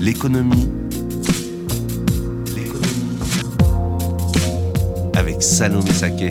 L'économie. Avec Salomé Saké.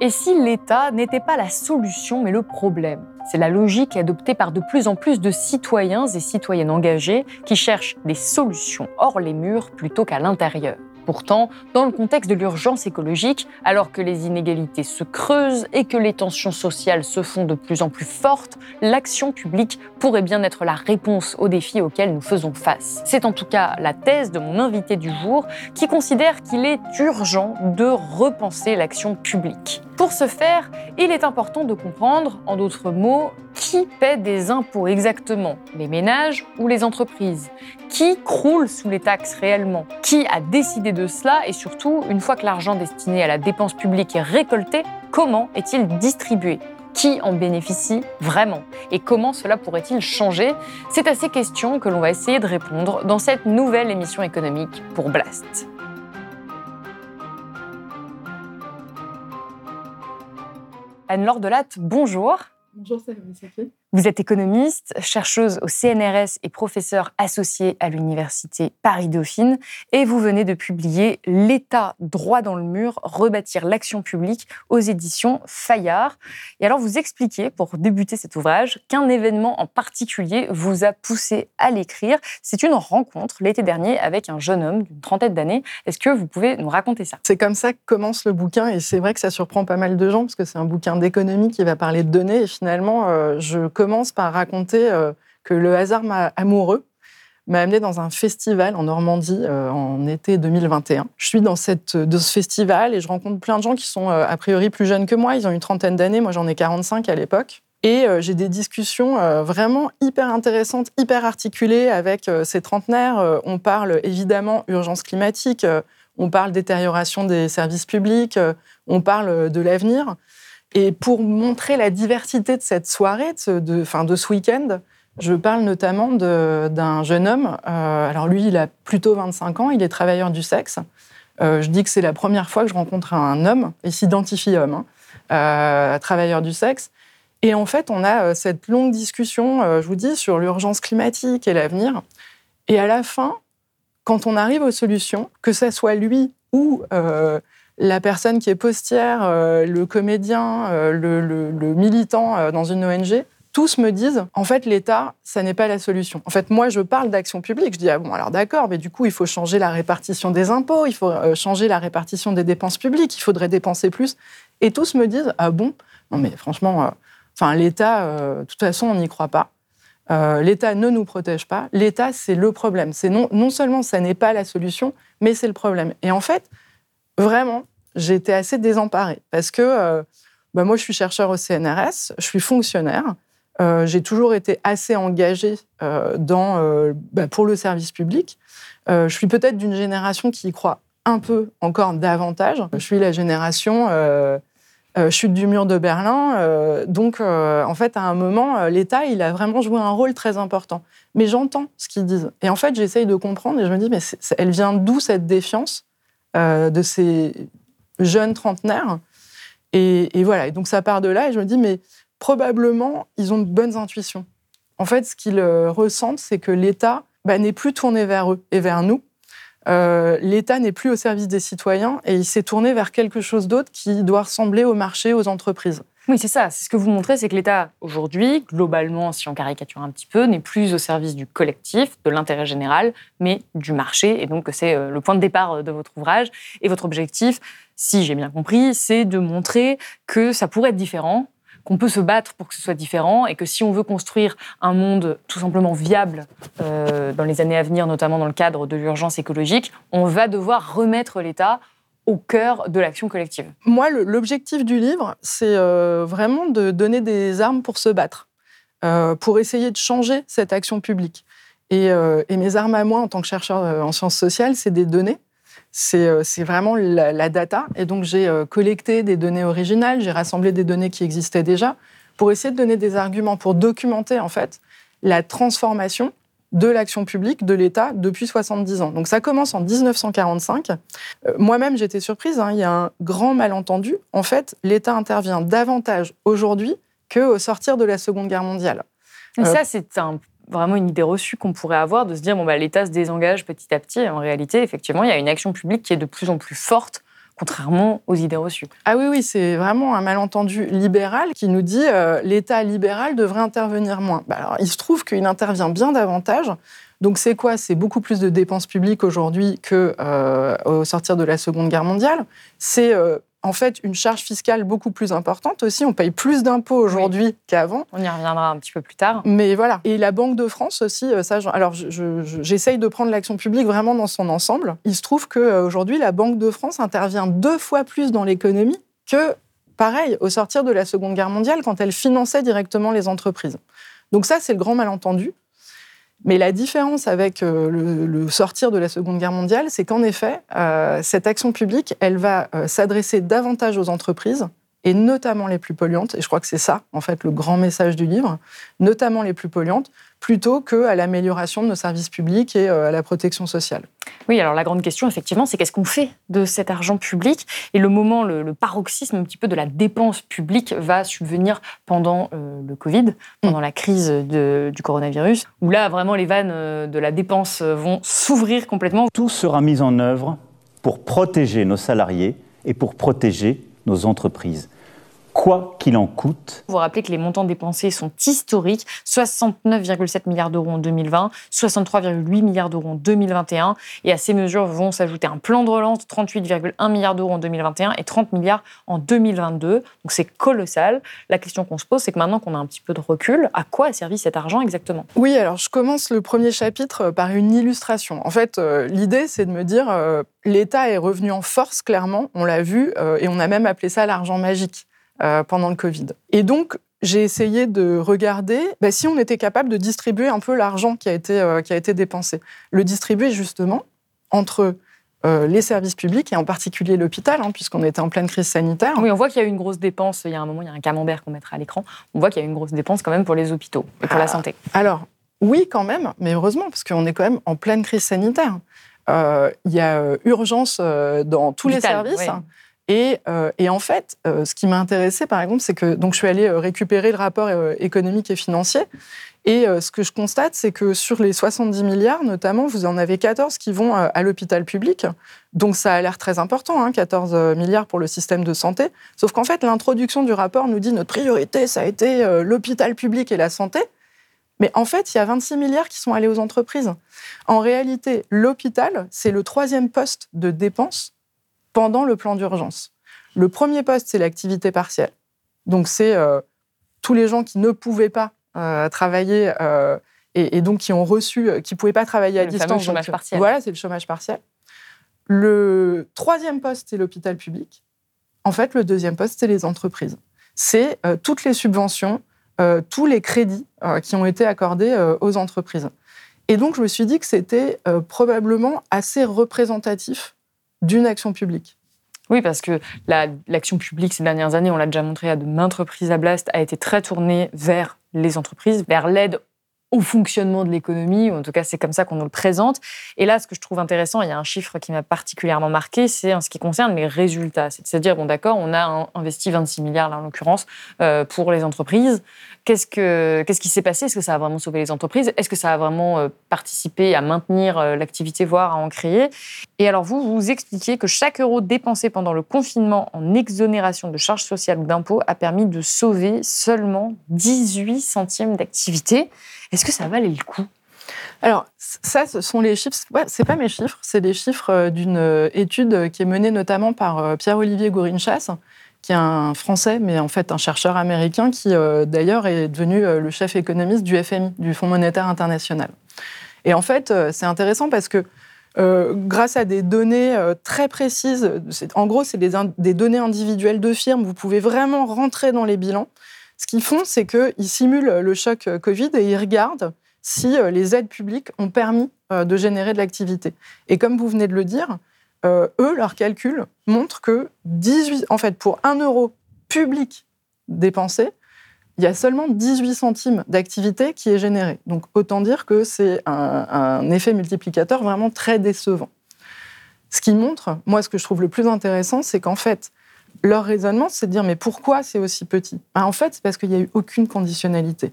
Et si l'État n'était pas la solution mais le problème? C'est la logique adoptée par de plus en plus de citoyens et citoyennes engagés qui cherchent des solutions hors les murs plutôt qu'à l'intérieur. Pourtant, dans le contexte de l'urgence écologique, alors que les inégalités se creusent et que les tensions sociales se font de plus en plus fortes, l'action publique pourrait bien être la réponse aux défis auxquels nous faisons face. C'est en tout cas la thèse de mon invité du jour qui considère qu'il est urgent de repenser l'action publique. Pour ce faire, il est important de comprendre, en d'autres mots, qui paie des impôts exactement. Les ménages ou les entreprises. Qui croule sous les taxes réellement. Qui a décidé de cela Et surtout, une fois que l'argent destiné à la dépense publique est récolté, comment est-il distribué? Qui en bénéficie vraiment? Et comment cela pourrait-il changer? C'est à ces questions que l'on va essayer de répondre dans cette nouvelle émission économique pour Blast. Anne-Laure Delatte, bonjour. Bonjour, Safi. Vous êtes économiste, chercheuse au CNRS et professeure associée à l'université Paris-Dauphine et vous venez de publier L'État droit dans le mur, rebâtir l'action publique aux éditions Fayard. Et alors vous expliquez, pour débuter cet ouvrage, qu'un événement en particulier vous a poussé à l'écrire. C'est une rencontre l'été dernier avec un jeune homme d'une trentaine d'années. Est-ce que vous pouvez nous raconter ça? C'est comme ça que commence le bouquin et c'est vrai que ça surprend pas mal de gens parce que c'est un bouquin d'économie qui va parler de données et finalement euh, je commence par raconter euh, que le hasard amoureux m'a amené dans un festival en Normandie euh, en été 2021. Je suis dans, cette, de ce festival et je rencontre plein de gens qui sont euh, a priori plus jeunes que moi. Ils ont une trentaine d'années, moi j'en ai 45 à l'époque. Et j'ai des discussions vraiment hyper intéressantes, hyper articulées avec ces trentenaires. on parle évidemment urgence climatique, on parle détérioration des services publics, on parle de l'avenir. Et pour montrer la diversité de cette soirée, de, fin, de ce week-end, je parle notamment d'un jeune homme. Euh, alors lui, il a plutôt 25 ans, il est travailleur du sexe. Euh, je dis que c'est la première fois que je rencontre un homme, il s'identifie homme, hein, euh, travailleur du sexe. Et en fait, on a cette longue discussion, je vous dis, sur l'urgence climatique et l'avenir. Et à la fin, quand on arrive aux solutions, que ce soit lui ou la personne qui est postière, euh, le comédien, euh, le, militant euh, dans une ONG, tous me disent, en fait, l'État, ça n'est pas la solution. En fait, moi, je parle d'action publique. Je dis, ah bon, alors d'accord, mais du coup, il faut changer la répartition des impôts, il faut changer la répartition des dépenses publiques, il faudrait dépenser plus. Et tous me disent, ah bon, non mais franchement, enfin, l'État, de toute façon, on n'y croit pas. L'État ne nous protège pas. L'État, c'est le problème. C'est non, non seulement ça n'est pas la solution, mais c'est le problème. Et en fait, vraiment, j'ai été assez désemparée parce que euh, bah, moi, je suis chercheur au CNRS, je suis fonctionnaire. Euh, j'ai toujours été assez engagée euh, bah, pour le service public. je suis peut-être d'une génération qui y croit un peu encore davantage. Je suis la génération chute du mur de Berlin. donc, en fait, à un moment, l'État, il a vraiment joué un rôle très important. Mais j'entends ce qu'ils disent. Et en fait, j'essaye de comprendre et je me dis, mais elle vient d'où cette défiance? De ces jeunes trentenaires. Et, voilà, et donc ça part de là, et je me dis, mais probablement, ils ont de bonnes intuitions. En fait, ce qu'ils euh, ressentent, c'est que l'État bah, n'est plus tourné vers eux et vers nous. Euh, L'État n'est plus au service des citoyens et il s'est tourné vers quelque chose d'autre qui doit ressembler au marché, aux entreprises. Oui, c'est ça. C'est ce que vous montrez, c'est que l'État, aujourd'hui, globalement, si on caricature un petit peu, n'est plus au service du collectif, de l'intérêt général, mais du marché. Et donc, c'est euh, le point de départ de votre ouvrage. Et votre objectif, si j'ai bien compris, c'est de montrer que ça pourrait être différent, qu'on peut se battre pour que ce soit différent et que si on veut construire un monde tout simplement viable euh, dans les années à venir, notamment dans le cadre de l'urgence écologique, on va devoir remettre l'État au cœur de l'action collective Moi, l'objectif du livre, c'est vraiment de donner des armes pour se battre, pour essayer de changer cette action publique. Et, mes armes à moi, en tant que chercheur en sciences sociales, c'est des données. C'est vraiment la, la, data. Et donc, j'ai collecté des données originales, j'ai rassemblé des données qui existaient déjà pour essayer de donner des arguments, pour documenter, en fait, la transformation de l'action publique de l'État depuis 70 ans. Donc ça commence en 1945. Euh, moi-même, j'étais surprise, hein, il y a un grand malentendu. En fait, l'État intervient davantage aujourd'hui qu'au sortir de la Seconde Guerre mondiale. Mais ça, c'est vraiment une idée reçue qu'on pourrait avoir de se dire bon bah l'État se désengage petit à petit. En réalité, effectivement, il y a une action publique qui est de plus en plus forte contrairement aux idées reçues. Ah oui, oui, c'est vraiment un malentendu libéral qui nous dit euh, l'État libéral devrait intervenir moins. Bah alors, il se trouve qu'il intervient bien davantage. Donc c'est quoi? C'est beaucoup plus de dépenses publiques aujourd'hui qu'au euh, sortir de la Seconde Guerre mondiale. C'est euh, en fait une charge fiscale beaucoup plus importante aussi. On paye plus d'impôts aujourd'hui qu'avant. On y reviendra un petit peu plus tard. Mais voilà. Et la Banque de France aussi, euh, ça, alors j'essaye de prendre l'action publique vraiment dans son ensemble. Il se trouve qu'aujourd'hui, la Banque de France intervient deux fois plus dans l'économie que, pareil, au sortir de la Seconde Guerre mondiale, quand elle finançait directement les entreprises. Donc ça, c'est le grand malentendu. Mais la différence avec euh, le, sortir de la Seconde Guerre mondiale, c'est qu'en effet, euh, cette action publique, elle va euh, s'adresser davantage aux entreprises et notamment les plus polluantes, et je crois que c'est ça, en fait, le grand message du livre, notamment les plus polluantes, plutôt qu'à l'amélioration de nos services publics et euh, à la protection sociale. Oui, alors la grande question, effectivement, c'est qu'est-ce qu'on fait de cet argent public Et le moment, le, paroxysme un petit peu de la dépense publique va subvenir pendant euh, le Covid, pendant la crise du coronavirus, où là, vraiment, les vannes euh, de la dépense vont s'ouvrir complètement. Tout sera mis en œuvre pour protéger nos salariés et pour protéger nos entreprises quoi qu'il en coûte. Vous vous rappelez que les montants dépensés sont historiques 69,7 milliards d'euros en 2020, 63,8 milliards d'euros en 2021. Et à ces mesures vont s'ajouter un plan de relance de 38,1 milliards d'euros en 2021 et 30 milliards en 2022. Donc c'est colossal. La question qu'on se pose, c'est que maintenant qu'on a un petit peu de recul, à quoi a servi cet argent exactement? Oui, alors je commence le premier chapitre par une illustration. En fait, euh, l'idée, c'est de me dire, euh, l'État est revenu en force, clairement, on l'a vu, euh, et on a même appelé ça l'argent magique. Euh, pendant le Covid. Et donc, j'ai essayé de regarder bah, si on était capable de distribuer un peu l'argent qui, a été, euh, qui a été dépensé. Le distribuer justement entre euh, les services publics et en particulier l'hôpital, hein, puisqu'on était en pleine crise sanitaire. Oui, on voit qu'il y a eu une grosse dépense. Il y a un moment, il y a un camembert qu'on mettra à l'écran. On voit qu'il y a eu une grosse dépense quand même pour les hôpitaux et pour la ah, santé. Alors, oui, quand même, mais heureusement, parce qu'on est quand même en pleine crise sanitaire. Il y a urgence dans tous les services. Euh, et, en fait, euh, ce qui m'a intéressé, par exemple, c'est que donc je suis allée euh, récupérer le rapport économique et financier. Et ce que je constate, c'est que sur les 70 milliards, notamment, vous en avez 14 qui vont à l'hôpital public. Donc ça a l'air très important, hein, 14 milliards pour le système de santé. Sauf qu'en fait, l'introduction du rapport nous dit notre priorité, ça a été l'hôpital public et la santé. Mais en fait, il y a 26 milliards qui sont allés aux entreprises. En réalité, l'hôpital, c'est le troisième poste de dépenses pendant le plan d'urgence. Le premier poste, c'est l'activité partielle. Donc, c'est euh, tous les gens qui ne pouvaient pas euh, travailler euh, et, donc qui ont reçu, qui ne pouvaient pas travailler à distance. Le chômage partiel. Voilà, c'est le chômage partiel. Le troisième poste, c'est l'hôpital public. En fait, le deuxième poste, c'est les entreprises. C'est toutes les subventions, tous les crédits qui ont été accordés aux entreprises. Et donc, je me suis dit que c'était probablement assez représentatif d'une action publique. Oui, parce que l'action publique ces dernières années, on l'a déjà montré à de maintes reprises à Blast, a été très tournée vers les entreprises, vers l'aide au fonctionnement de l'économie, ou en tout cas c'est comme ça qu'on nous le présente. Et là, ce que je trouve intéressant, il y a un chiffre qui m'a particulièrement marqué, c'est en ce qui concerne les résultats. C'est-à-dire, bon d'accord, on a investi 26 milliards là en l'occurrence euh, pour les entreprises. Qu'est-ce, que, qu'est-ce qui s'est passé? Est-ce que ça a vraiment sauvé les entreprises? Est-ce que ça a vraiment euh, participé à maintenir euh, l'activité, voire à en créer? Et alors vous, vous expliquez que chaque euro dépensé pendant le confinement en exonération de charges sociales ou d'impôts a permis de sauver seulement 18 centièmes d'activité. Est-ce que ça valait le coup? Alors, ça, ce sont les chiffres, c'est pas mes chiffres, c'est des chiffres euh, d'une euh, étude qui est menée notamment par euh, Pierre-Olivier Gourinchas, qui est un Français, mais en fait un chercheur américain qui, d'ailleurs, est devenu le chef économiste du FMI, du Fonds monétaire international. Et en fait, c'est intéressant parce que euh, grâce à des données euh, très précises. En gros, c'est des, des, données individuelles de firmes. Vous pouvez vraiment rentrer dans les bilans. Ce qu'ils font, c'est qu'ils simulent le choc Covid et ils regardent si les aides publiques ont permis de générer de l'activité. Et comme vous venez de le dire, eux, leurs calculs montrent que 18, en fait, pour 1 euro public dépensé, il y a seulement 18 centimes d'activité qui est généré. Donc autant dire que c'est un, effet multiplicateur vraiment très décevant. Ce qui montre, moi ce que je trouve le plus intéressant, c'est qu'en fait, leur raisonnement, c'est de dire mais pourquoi c'est aussi petit? Ben, En fait, c'est parce qu'il n'y a eu aucune conditionnalité.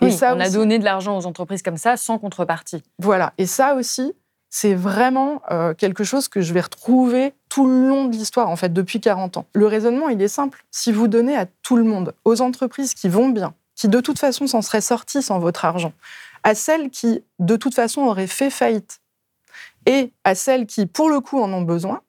Et ça on a donné de l'argent aux entreprises comme ça sans contrepartie. Voilà. Et ça aussi, c'est vraiment euh, quelque chose que je vais retrouver tout le long de l'histoire, en fait, depuis 40 ans. Le raisonnement, il est simple. Si vous donnez à tout le monde, aux entreprises qui vont bien, qui de toute façon s'en seraient sorties sans votre argent, à celles qui de toute façon auraient fait faillite, et à celles qui, pour le coup, en ont besoin,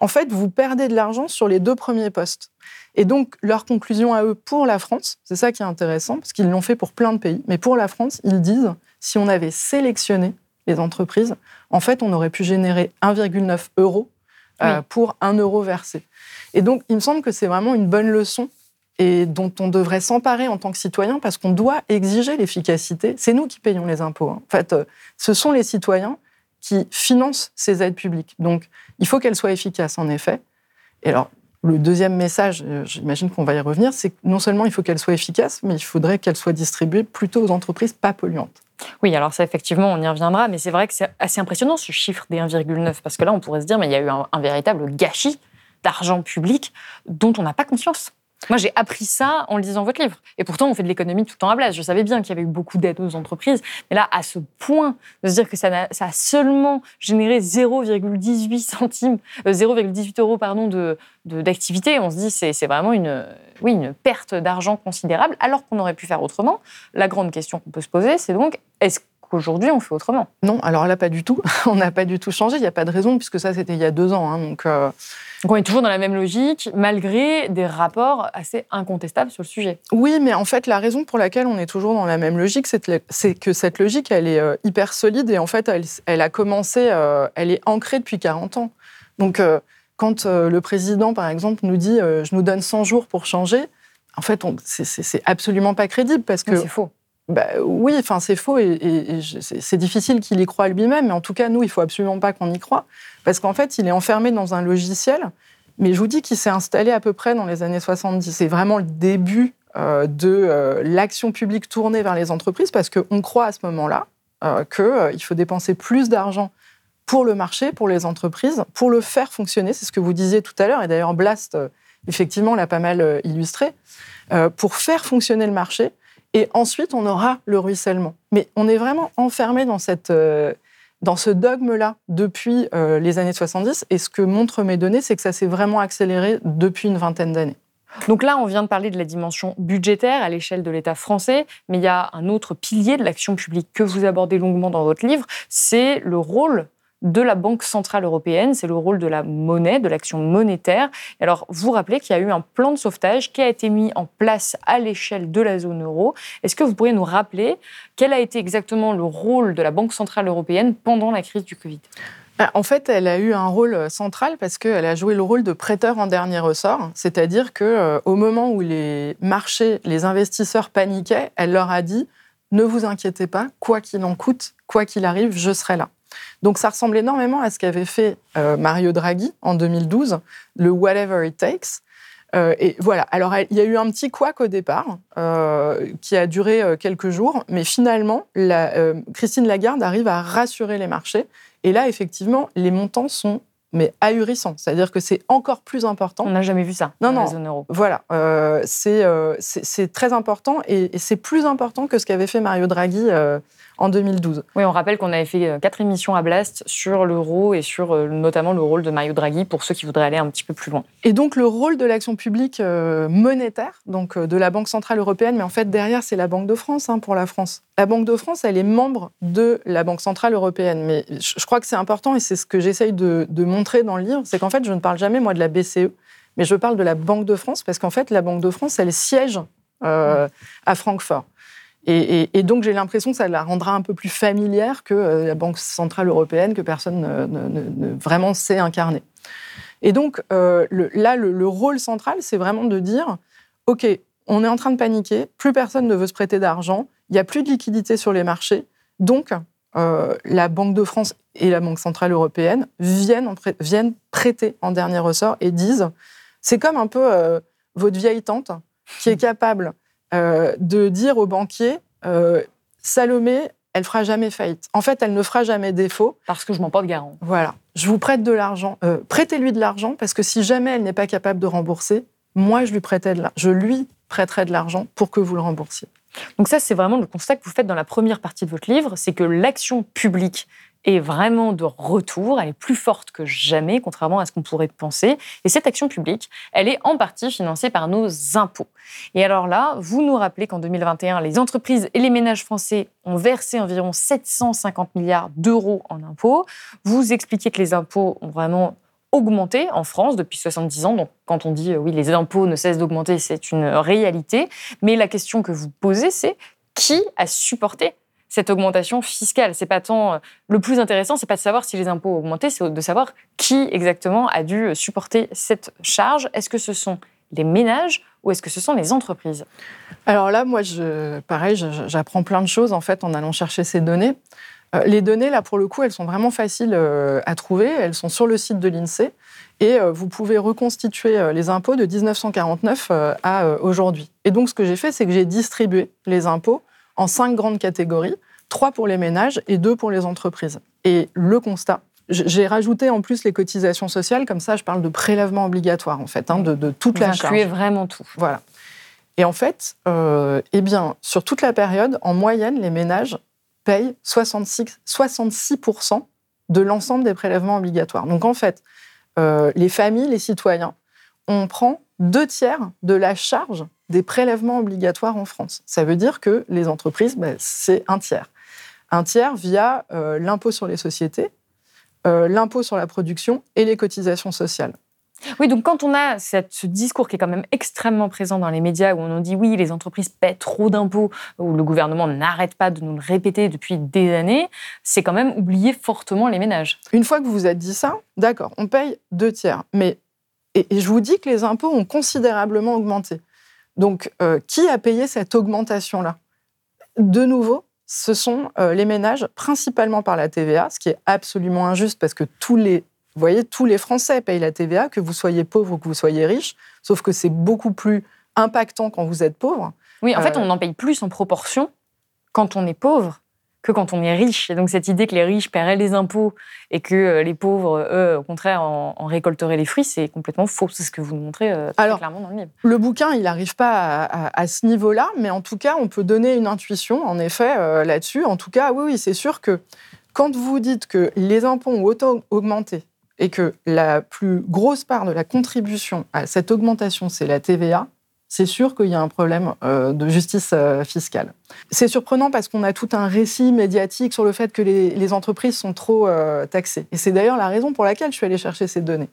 en fait, vous perdez de l'argent sur les deux premiers postes. Et donc, leur conclusion à eux pour la France, c'est ça qui est intéressant, parce qu'ils l'ont fait pour plein de pays, mais pour la France, ils disent, si on avait sélectionné les entreprises, en fait, on aurait pu générer 1,9 euros euh, pour 1 euro versé. Et donc, il me semble que c'est vraiment une bonne leçon et dont on devrait s'emparer en tant que citoyen parce qu'on doit exiger l'efficacité. C'est nous qui payons les impôts. Hein. En fait, euh, ce sont les citoyens qui financent ces aides publiques. Donc, il faut qu'elles soient efficaces, en effet. Et alors, le deuxième message, euh, j'imagine qu'on va y revenir, c'est que non seulement il faut qu'elles soient efficaces, mais il faudrait qu'elles soient distribuées plutôt aux entreprises pas polluantes. Oui, alors ça, effectivement, on y reviendra, mais c'est vrai que c'est assez impressionnant ce chiffre des 1,9, parce que là, on pourrait se dire, mais il y a eu un véritable gâchis d'argent public dont on n'a pas conscience. Moi, j'ai appris ça en lisant votre livre. Et pourtant, on fait de l'économie tout le temps à Blaise. Je savais bien qu'il y avait eu beaucoup d'aides aux entreprises. Mais là, à ce point de se dire que ça a, seulement généré 0,18 centimes, 0,18 euh, euros pardon, de, d'activité, on se dit c'est, c'est vraiment une, oui, une perte d'argent considérable, alors qu'on aurait pu faire autrement. La grande question qu'on peut se poser, c'est donc est-ce qu'aujourd'hui on fait autrement Non, alors là, pas du tout. on n'a pas du tout changé. Il n'y a pas de raison, puisque ça, c'était il y a deux ans. Hein, donc. Euh, donc on est toujours dans la même logique, malgré des rapports assez incontestables sur le sujet. Oui, mais en fait, la raison pour laquelle on est toujours dans la même logique, c'est que cette logique, elle est euh, hyper solide et en fait, elle, a commencé, euh, elle est ancrée depuis 40 ans. Donc, euh, quand le président, par exemple, nous dit je nous donne 100 jours pour changer, en fait, c'est absolument pas crédible parce que. C'est faux. Bah, oui, enfin c'est faux et, c'est difficile qu'il y croit lui-même, mais en tout cas nous, il faut absolument pas qu'on y croit, parce qu'en fait, il est enfermé dans un logiciel. Mais je vous dis qu'il s'est installé à peu près dans les années 70. C'est vraiment le début euh, de euh, l'action publique tournée vers les entreprises, parce qu'on croit à ce moment-là euh, qu'il faut dépenser plus d'argent pour le marché, pour les entreprises, pour le faire fonctionner. C'est ce que vous disiez tout à l'heure, et d'ailleurs Blast, effectivement, l'a pas mal illustré. pour faire fonctionner le marché, et ensuite, on aura le ruissellement. Mais on est vraiment enfermé dans, cette, euh, dans ce dogme-là depuis euh, les années 70. Et ce que montrent mes données, c'est que ça s'est vraiment accéléré depuis une vingtaine d'années. Donc là, on vient de parler de la dimension budgétaire à l'échelle de l'État français, mais il y a un autre pilier de l'action publique que vous abordez longuement dans votre livre, c'est le rôle de la Banque centrale européenne, c'est le rôle de la monnaie, de l'action monétaire. alors, vous rappelez qu'il y a eu un plan de sauvetage qui a été mis en place à l'échelle de la zone euro. Est-ce que vous pourriez nous rappeler quel a été exactement le rôle de la Banque centrale européenne pendant la crise du Covid? Bah, en fait, elle a eu un rôle central parce qu'elle a joué le rôle de prêteur en dernier ressort, c'est-à-dire que euh, au moment où les marchés, les investisseurs paniquaient, elle leur a dit ne vous inquiétez pas, quoi qu'il en coûte, quoi qu'il arrive, je serai là. Donc ça ressemble énormément à ce qu'avait fait euh, Mario Draghi en 2012, le Whatever It Takes. Euh, et voilà. Alors, il y a eu un petit couac au départ, euh, qui a duré quelques jours, mais finalement, Christine Lagarde arrive à rassurer les marchés. Et là, effectivement, les montants sont mais ahurissants. C'est-à-dire que c'est encore plus important. On n'a jamais vu ça non, dans non, la zone euro. Voilà. c'est très important et, et c'est plus important que ce qu'avait fait Mario Draghi en 2012. Oui, on rappelle qu'on avait fait euh, quatre émissions à Blast sur l'euro et sur euh, notamment le rôle de Mario Draghi pour ceux qui voudraient aller un petit peu plus loin. Et donc le rôle de l'action publique euh, monétaire, donc de la Banque centrale européenne, mais en fait derrière c'est la Banque de France hein, pour la France. La Banque de France, elle est membre de la Banque centrale européenne, mais je crois que c'est important et c'est ce que j'essaye de, de montrer dans le livre, c'est qu'en fait je ne parle jamais moi de la BCE, mais je parle de la Banque de France parce qu'en fait la Banque de France, elle siège à Francfort. Et, donc j'ai l'impression que ça la rendra un peu plus familière que la Banque centrale européenne, que personne ne, vraiment sait incarner. Et donc là, le rôle central, c'est vraiment de dire, OK, on est en train de paniquer, plus personne ne veut se prêter d'argent, il n'y a plus de liquidité sur les marchés, donc euh, la Banque de France et la Banque Centrale Européenne viennent, viennent prêter en dernier ressort et disent, c'est comme un peu euh, votre vieille tante qui est capable euh, de dire aux banquiers, Salomé, elle fera jamais faillite. En fait, elle ne fera jamais défaut. Parce que je m'en porte garant. Voilà. Je vous prête de l'argent. Prêtez-lui de l'argent parce que si jamais elle n'est pas capable de rembourser, moi, je lui prêtais de Je lui prêterai de l'argent pour que vous le remboursiez. Donc ça, c'est vraiment le constat que vous faites dans la première partie de votre livre, c'est que l'action publique est vraiment de retour, elle est plus forte que jamais, contrairement à ce qu'on pourrait penser. Et cette action publique, elle est en partie financée par nos impôts. Et alors là, vous nous rappelez qu'en 2021, les entreprises et les ménages français ont versé environ 750 milliards d'euros en impôts. Vous expliquez que les impôts ont vraiment augmenté en France depuis 70 ans. Donc, quand on dit euh, oui, les impôts ne cessent d'augmenter, c'est une réalité. Mais la question que vous posez, c'est qui a supporté cette augmentation fiscale C'est pas tant euh, le plus intéressant, c'est pas de savoir si les impôts ont augmenté, c'est de savoir qui exactement a dû supporter cette charge. Est-ce que ce sont les ménages ou est-ce que ce sont les entreprises? Alors là, moi, je, pareil, j'apprends plein de choses en fait en allant chercher ces données. Euh, les données, là, pour le coup, elles sont vraiment faciles euh, à trouver. Elles sont sur le site de l'INSEE. Et euh, vous pouvez reconstituer les impôts de 1949 à aujourd'hui. Et donc, ce que j'ai fait, c'est que j'ai distribué les impôts en cinq grandes catégories, trois pour les ménages et deux pour les entreprises. Et le constat, j'ai rajouté en plus les cotisations sociales, comme ça je parle de prélèvement obligatoire en fait, hein, de, de, toute Vous la charge. vraiment tout. Voilà. Et en fait, eh bien, sur toute la période, en moyenne, les ménages paye 66, 66% de l'ensemble des prélèvements obligatoires. Donc en fait, euh, les familles, les citoyens, on prend deux tiers de la charge des prélèvements obligatoires en France. Ça veut dire que les entreprises, ben, c'est un tiers. Un tiers via euh, l'impôt sur les sociétés, euh, l'impôt sur la production et les cotisations sociales. Oui, donc quand on a ce discours qui est quand même extrêmement présent dans les médias, où on nous dit oui, les entreprises paient trop d'impôts, où le gouvernement n'arrête pas de nous le répéter depuis des années, c'est quand même oublier fortement les ménages. Une fois que vous vous êtes dit ça, d'accord, on paye deux tiers. Mais et, je vous dis que les impôts ont considérablement augmenté. Donc, euh, qui a payé cette augmentation-là? De nouveau, ce sont euh, les ménages, principalement par la TVA, ce qui est absolument injuste parce que tous les vous voyez, tous les Français payent la TVA, que vous soyez pauvre ou que vous soyez riche, sauf que c'est beaucoup plus impactant quand vous êtes pauvre. Oui, en fait, euh, on en paye plus en proportion quand on est pauvre que quand on est riche. Et donc cette idée que les riches paieraient les impôts et que euh, les pauvres, eux, au contraire, en, récolteraient les fruits, c'est complètement faux. C'est ce que vous nous montrez euh, très clairement dans le livre. Le bouquin, il n'arrive pas à, ce niveau-là, mais en tout cas, on peut donner une intuition, en effet, là-dessus. En tout cas, oui, oui c'est sûr que quand vous dites que les impôts ont autant augmenté et que la plus grosse part de la contribution à cette augmentation, c'est la TVA, c'est sûr qu'il y a un problème euh, de justice euh, fiscale. C'est surprenant parce qu'on a tout un récit médiatique sur le fait que les, entreprises sont trop euh, taxées. Et c'est d'ailleurs la raison pour laquelle je suis allée chercher ces données.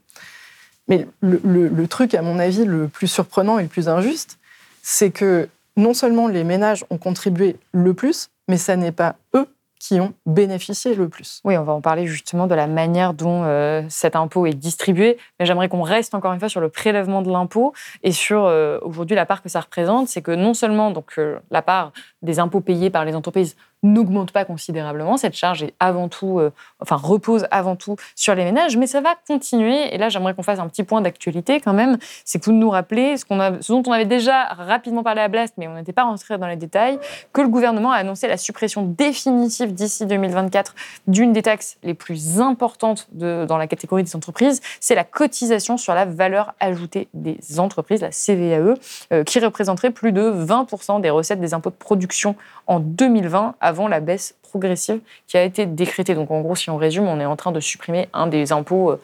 Mais le, le, truc, à mon avis, le plus surprenant et le plus injuste, c'est que non seulement les ménages ont contribué le plus, mais ça n'est pas eux qui ont bénéficié le plus. Oui, on va en parler justement de la manière dont euh, cet impôt est distribué, mais j'aimerais qu'on reste encore une fois sur le prélèvement de l'impôt et sur euh, aujourd'hui la part que ça représente, c'est que non seulement donc euh, la part des impôts payés par les entreprises n'augmente pas considérablement. Cette charge est avant tout, euh, enfin repose avant tout sur les ménages, mais ça va continuer. Et là, j'aimerais qu'on fasse un petit point d'actualité quand même. C'est que vous nous rappelez ce, dont on avait déjà rapidement parlé à Blast, mais on n'était pas rentré dans les détails, que le gouvernement a annoncé la suppression définitive d'ici 2024 d'une des taxes les plus importantes dans la catégorie des entreprises, c'est la cotisation sur la valeur ajoutée des entreprises, la CVAE, euh, qui représenterait plus de 20% des recettes des impôts de production en 2020 avant la baisse progressive qui a été décrétée. Donc en gros, si on résume, on est en train de supprimer un des impôts, euh,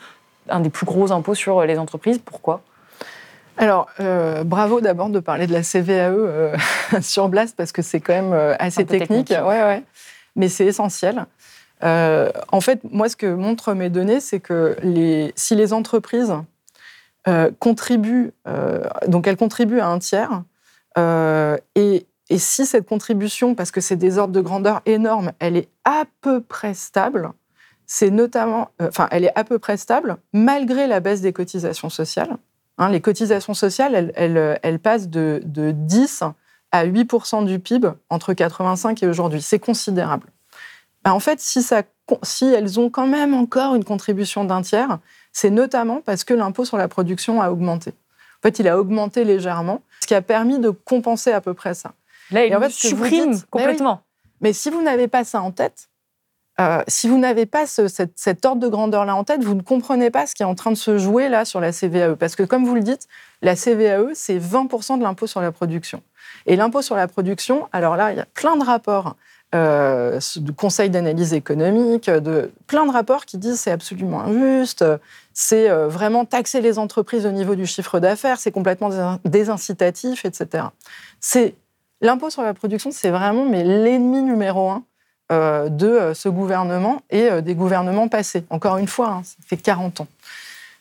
un des plus gros impôts sur les entreprises. Pourquoi? Alors, euh, bravo d'abord de parler de la CVAE euh, sur Blast parce que c'est quand même assez technique. Ouais, ouais. Mais c'est essentiel. en fait, moi, ce que montrent mes données, c'est que les, si les entreprises contribuent, donc elles contribuent à un tiers, et Et si cette contribution, parce que c'est des ordres de grandeur énormes, elle est à peu près stable, c'est notamment, euh, elle est à peu près stable malgré la baisse des cotisations sociales. Hein, les cotisations sociales, elles, passent de, 10 à 8% du PIB entre 85 et aujourd'hui. C'est considérable. Ben, en fait, si elles ont quand même encore une contribution d'un tiers, c'est notamment parce que l'impôt sur la production a augmenté. En fait, il a augmenté légèrement, ce qui a permis de compenser à peu près ça. Là, il en fait, supprime complètement. mais si vous n'avez pas ça en tête, euh, si vous n'avez pas cet, ordre de grandeur-là en tête, vous ne comprenez pas ce qui est en train de se jouer là sur la CVAE. Parce que, comme vous le dites, la CVAE, c'est 20% de l'impôt sur la production. Et l'impôt sur la production, alors là, il y a plein de rapports euh, du Conseil d'analyse économique, de plein de rapports qui disent c'est absolument injuste, c'est euh, vraiment taxer les entreprises au niveau du chiffre d'affaires, c'est complètement désincitatif, etc. C'est l'impôt sur la production, c'est vraiment l'ennemi numéro un euh, de euh, ce gouvernement et euh, des gouvernements passés. Encore une fois, hein, ça fait 40 ans.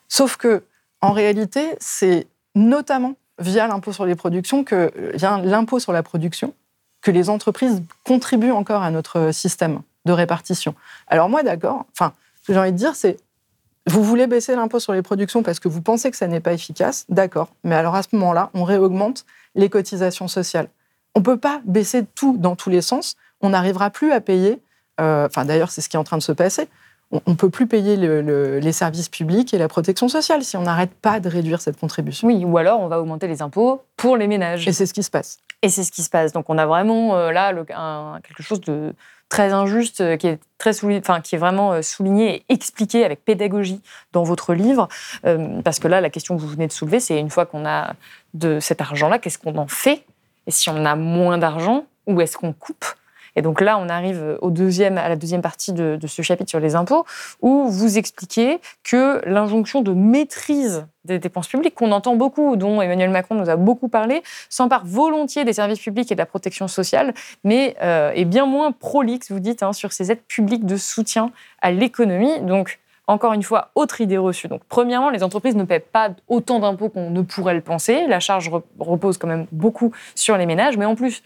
Sauf que, en réalité, c'est notamment via l'impôt sur les productions que vient l'impôt sur la production que les entreprises contribuent encore à notre système de répartition. Alors moi, d'accord. Enfin, ce que j'ai envie de dire, c'est vous voulez baisser l'impôt sur les productions parce que vous pensez que ça n'est pas efficace, d'accord. Mais alors à ce moment-là, on réaugmente les cotisations sociales. On ne peut pas baisser tout dans tous les sens on n'arrivera plus à payer, euh, enfin d'ailleurs c'est ce qui est en train de se passer, on ne peut plus payer les services publics et la protection sociale si on n'arrête pas de réduire cette contribution. Oui, ou alors on va augmenter les impôts pour les ménages. Et c'est ce qui se passe. Et c'est ce qui se passe. Donc on a vraiment euh, là quelque chose de très injuste euh, qui est très enfin, qui est vraiment souligné et expliqué avec pédagogie dans votre livre, parce que là la question que vous venez de soulever, c'est une fois qu'on a de cet argent-là, qu'est-ce qu'on en fait Et si on a moins d'argent, où est-ce qu'on coupe? Et donc là, on arrive au deuxième, à la deuxième partie de, ce chapitre sur les impôts, où vous expliquez que l'injonction de maîtrise des dépenses publiques, qu'on entend beaucoup, dont Emmanuel Macron nous a beaucoup parlé, s'empare volontiers des services publics et de la protection sociale, mais euh, est bien moins prolixe, vous dites, hein, sur ces aides publiques de soutien à l'économie. Donc, encore une fois, autre idée reçue. Donc, premièrement, les entreprises ne paient pas autant d'impôts qu'on ne pourrait le penser. La charge repose quand même beaucoup sur les ménages, mais en plus,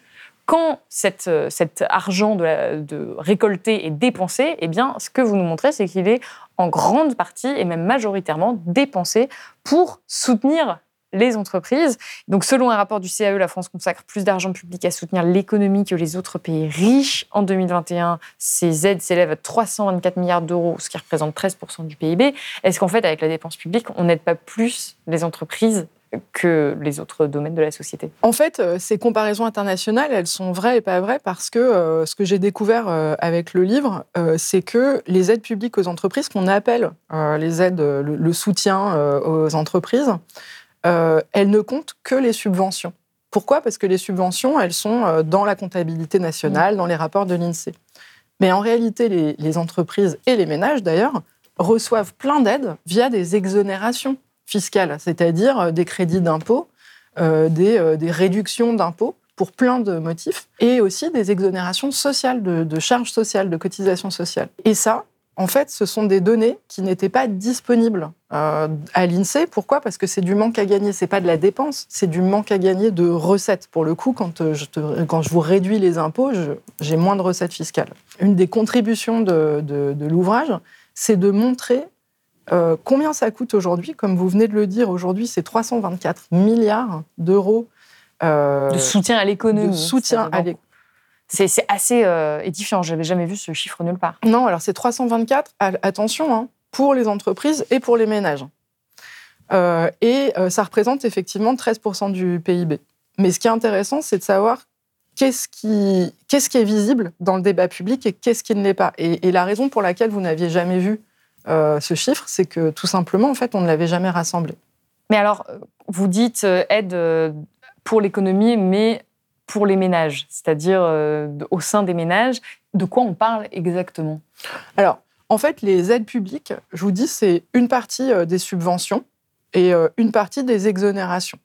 quand euh, cet argent de, récolté est dépensé, eh bien, ce que vous nous montrez, c'est qu'il est en grande partie et même majoritairement dépensé pour soutenir les entreprises. Donc, selon un rapport du CAE, la France consacre plus d'argent public à soutenir l'économie que les autres pays riches. En 2021, ces aides s'élèvent à 324 milliards d'euros, ce qui représente 13% du PIB. Est-ce qu'en fait, avec la dépense publique, on n'aide pas plus les entreprises que les autres domaines de la société? En fait, euh, ces comparaisons internationales, elles sont vraies et pas vraies parce que euh, ce que j'ai découvert euh, avec le livre, c'est que les aides publiques aux entreprises, qu'on appelle les aides, le, soutien aux entreprises, elles ne comptent que les subventions. Pourquoi? Parce que les subventions, elles sont dans la comptabilité nationale, mmh. dans les rapports de l'INSEE. Mais en réalité, les entreprises et les ménages, d'ailleurs, reçoivent plein d'aides via des exonérations fiscales, c'est-à-dire euh, des crédits d'impôt, euh, euh, des, réductions d'impôts pour plein de motifs, et aussi des exonérations sociales, de, charges sociales, de cotisations sociales. Et ça, en fait, ce sont des données qui n'étaient pas disponibles à l'INSEE. Pourquoi? Parce que c'est du manque à gagner. C'est pas de la dépense, c'est du manque à gagner de recettes. Pour le coup, quand je, quand je vous réduis les impôts, j'ai moins de recettes fiscales. Une des contributions de, de l'ouvrage, c'est de montrer euh, combien ça coûte aujourd'hui Comme vous venez de le dire, aujourd'hui, c'est 324 milliards d'euros. Euh, de soutien à l'économie. De soutien à l'économie. C'est assez euh, édifiant. Je n'avais jamais vu ce chiffre nulle part. Non, alors c'est 324, attention, hein, pour les entreprises et pour les ménages. et ça représente effectivement 13% du PIB. Mais ce qui est intéressant, c'est de savoir qu'est-ce qui, est visible dans le débat public et qu'est-ce qui ne l'est pas. Et, et, la raison pour laquelle vous n'aviez jamais vu euh, ce chiffre, c'est que tout simplement, en fait, on ne l'avait jamais rassemblé. Mais alors, vous dites euh, aide euh, pour l'économie, mais pour les ménages, c'est-à-dire au sein des ménages. De quoi on parle exactement? Alors, en fait, les aides publiques, je vous dis, c'est une partie des subventions et une partie des exonérations.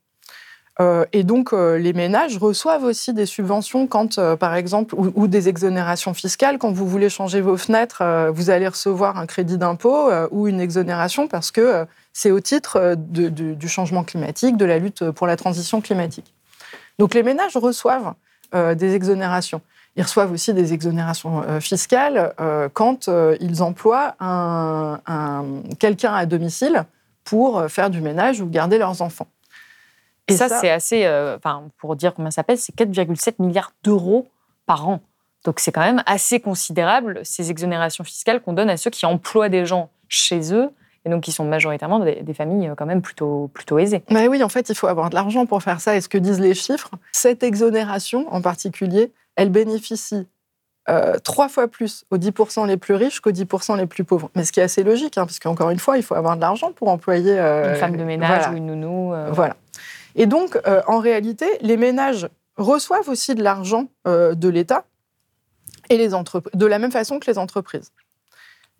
Euh, et donc, euh, les ménages reçoivent aussi des subventions quand, euh, par exemple, ou, des exonérations fiscales. Quand vous voulez changer vos fenêtres, vous allez recevoir un crédit d'impôt ou une exonération parce que c'est au titre du changement climatique, de la lutte pour la transition climatique. Donc, les ménages reçoivent des exonérations. Ils reçoivent aussi des exonérations fiscales quand ils emploient un, quelqu'un à domicile pour faire du ménage ou garder leurs enfants. Et ça, c'est assez, pour dire combien ça pèse, c'est 4,7 milliards d'euros par an. Donc c'est quand même assez considérable ces exonérations fiscales qu'on donne à ceux qui emploient des gens chez eux et donc qui sont majoritairement des, familles euh, quand même plutôt, plutôt aisées. Mais oui, en fait, il faut avoir de l'argent pour faire ça. Et ce que disent les chiffres, cette exonération en particulier, elle bénéficie euh, trois fois plus aux 10% les plus riches qu'aux 10% les plus pauvres. Mais ce qui est assez logique, hein, parce qu'encore une fois, il faut avoir de l'argent pour employer... Euh, une femme de ménage ou une nounou. Voilà. Et donc, en réalité, les ménages reçoivent aussi de l'argent de l'État et les de la même façon que les entreprises.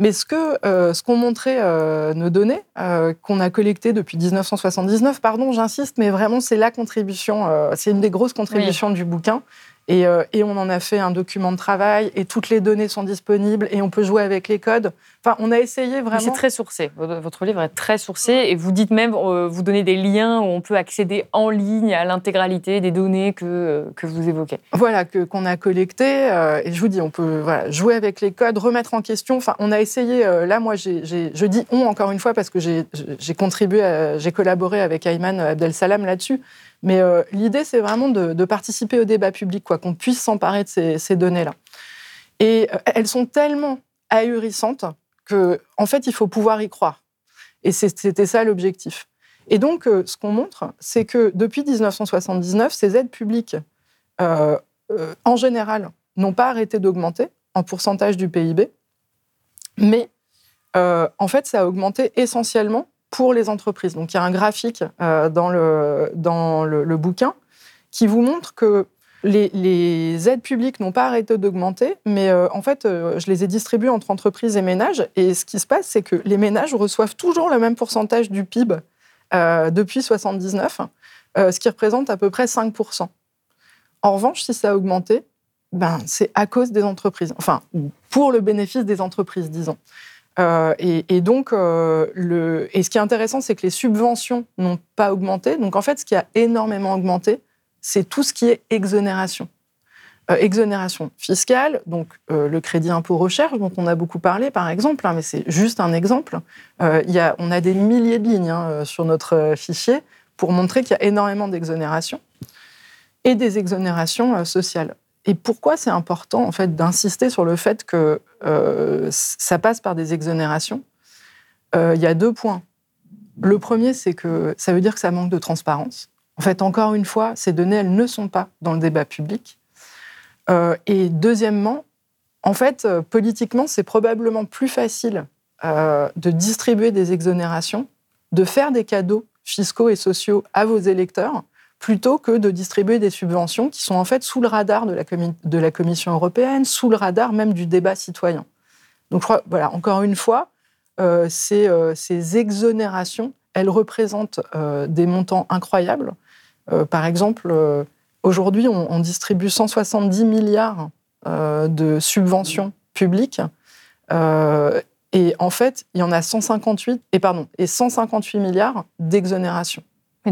Mais ce que euh, ce qu'ont montré euh, nos données euh, qu'on a collectées depuis 1979, pardon, j'insiste, mais vraiment c'est la contribution, c'est une des grosses contributions du bouquin. Euh, et, on en a fait un document de travail et toutes les données sont disponibles et on peut jouer avec les codes. Enfin, on a essayé vraiment. C'est très sourcé. Votre livre est très sourcé et vous dites même, euh, vous donnez des liens où on peut accéder en ligne à l'intégralité des données que, euh, que vous évoquez. Voilà, que, qu'on a collectées. et je vous dis, on peut jouer avec les codes, remettre en question. Enfin, on a essayé. là, moi, j'ai, je dis on encore une fois parce que j'ai, j'ai contribué, j'ai collaboré avec Ayman Abdel Salam là-dessus. Mais euh, l'idée, c'est vraiment de, participer au débat public, quoi, qu'on puisse s'emparer de ces, données-là. Et euh, elles sont tellement ahurissantes qu'en en fait, il faut pouvoir y croire. Et c'était ça l'objectif. Et donc, euh, ce qu'on montre, c'est que depuis 1979, ces aides publiques, en général, n'ont pas arrêté d'augmenter en pourcentage du PIB, mais en fait, ça a augmenté essentiellement pour les entreprises. Donc il y a un graphique euh, dans, le, dans le, bouquin qui vous montre que les, aides publiques n'ont pas arrêté d'augmenter, mais euh, en fait, euh, je les ai distribuées entre entreprises et ménages. Et ce qui se passe, c'est que les ménages reçoivent toujours le même pourcentage du PIB depuis 79, ce qui représente à peu près 5%. En revanche, si ça a augmenté, ben, c'est à cause des entreprises, enfin, pour le bénéfice des entreprises, disons. Euh, et, donc, euh, le, et ce qui est intéressant, c'est que les subventions n'ont pas augmenté. Donc, en fait, ce qui a énormément augmenté, c'est tout ce qui est exonération. Euh, exonération fiscale, donc le crédit impôt recherche dont on a beaucoup parlé, par exemple, hein, mais c'est juste un exemple. Y a, on a des milliers de lignes hein, sur notre fichier pour montrer qu'il y a énormément d'exonérations et des exonérations sociales. Et pourquoi c'est important en fait d'insister sur le fait que euh, ça passe par des exonérations? Euh, Il y a deux points. Le premier, c'est que ça veut dire que ça manque de transparence. En fait, encore une fois, ces données, elles ne sont pas dans le débat public. Euh, et deuxièmement, en fait, politiquement, c'est probablement plus facile de distribuer des exonérations, de faire des cadeaux fiscaux et sociaux à vos électeurs plutôt que de distribuer des subventions qui sont en fait sous le radar de la, de la Commission européenne, sous le radar même du débat citoyen. Donc, voilà, encore une fois, euh, ces, euh, ces, exonérations, elles représentent euh, des montants incroyables. par exemple, aujourd'hui, on, distribue 170 milliards de subventions publiques. et en fait, il y en a 158, et pardon, et 158 milliards d'exonérations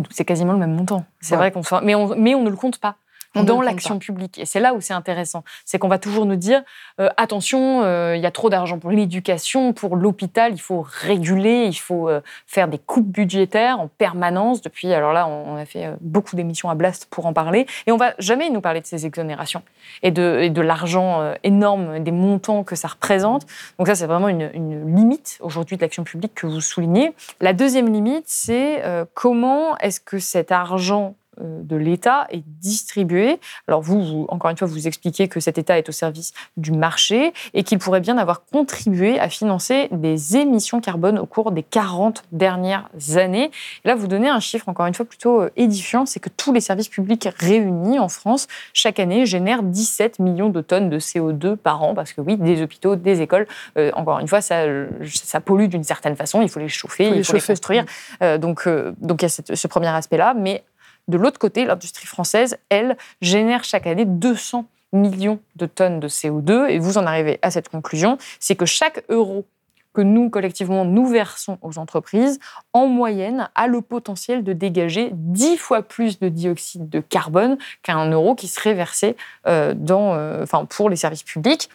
c'est quasiment le même montant. C'est vrai qu'on mais on, mais on ne le compte pas dans l'action publique. Et c'est là où c'est intéressant. C'est qu'on va toujours nous dire euh, attention, euh, il y a trop d'argent pour l'éducation, pour l'hôpital, il faut réguler, il faut euh, faire des coupes budgétaires en permanence. Depuis, alors là, on, a fait beaucoup d'émissions à Blast pour en parler. Et on va jamais nous parler de ces exonérations et de, de l'argent énorme, des montants que ça représente. Donc, ça, c'est vraiment une, une limite aujourd'hui de l'action publique que vous soulignez. La deuxième limite, c'est comment est-ce que cet argent de l'État est distribué. Alors vous, encore une fois, vous expliquez que cet État est au service du marché et qu'il pourrait bien avoir contribué à financer des émissions carbone au cours des 40 dernières années. là, vous donnez un chiffre, encore une fois, plutôt euh, édifiant, c'est que tous les services publics réunis en France, chaque année, génèrent 17 millions de tonnes de CO2 par an, parce que oui, des hôpitaux, des écoles, euh, encore une fois, ça, ça pollue d'une certaine façon, il faut les chauffer, il faut, les, construire. donc, donc il y a ce premier aspect-là, mais de l'autre côté, l'industrie française, elle, génère chaque année 200 millions de tonnes de CO2. Et vous en arrivez à cette conclusion, c'est que chaque euro que nous, collectivement, nous versons aux entreprises, en moyenne, a le potentiel de dégager dix fois plus de dioxyde de carbone qu'un euro qui serait versé euh, euh, enfin, pour les services publics.